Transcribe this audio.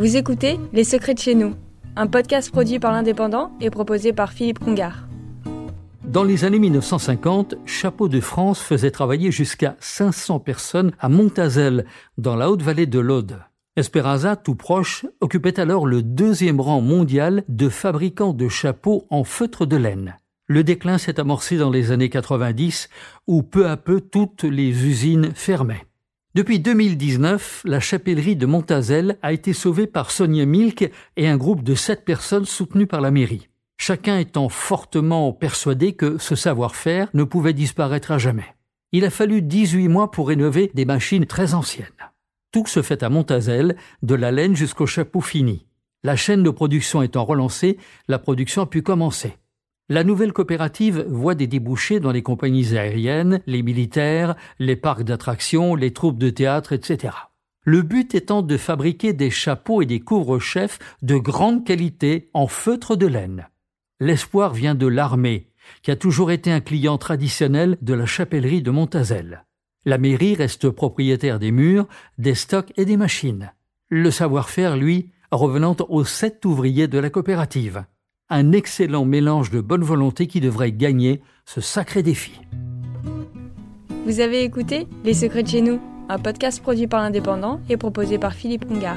Vous écoutez Les Secrets de chez nous, un podcast produit par l'Indépendant et proposé par Philippe Congar. Dans les années 1950, Chapeau de France faisait travailler jusqu'à 500 personnes à Montazel, dans la haute vallée de l'Aude. Esperanza, tout proche, occupait alors le deuxième rang mondial de fabricants de chapeaux en feutre de laine. Le déclin s'est amorcé dans les années 90, où peu à peu toutes les usines fermaient. Depuis 2019, la chapellerie de Montazel a été sauvée par Sonia Milk et un groupe de sept personnes soutenues par la mairie. Chacun étant fortement persuadé que ce savoir-faire ne pouvait disparaître à jamais. Il a fallu 18 mois pour rénover des machines très anciennes. Tout se fait à Montazel, de la laine jusqu'au chapeau fini. La chaîne de production étant relancée, la production a pu commencer. La nouvelle coopérative voit des débouchés dans les compagnies aériennes, les militaires, les parcs d'attractions, les troupes de théâtre, etc. Le but étant de fabriquer des chapeaux et des couvre-chefs de grande qualité en feutre de laine. L'espoir vient de l'armée, qui a toujours été un client traditionnel de la chapellerie de Montazel. La mairie reste propriétaire des murs, des stocks et des machines. Le savoir-faire, lui, revenant aux sept ouvriers de la coopérative un excellent mélange de bonne volonté qui devrait gagner ce sacré défi. Vous avez écouté Les Secrets de chez nous, un podcast produit par l'Indépendant et proposé par Philippe Congar.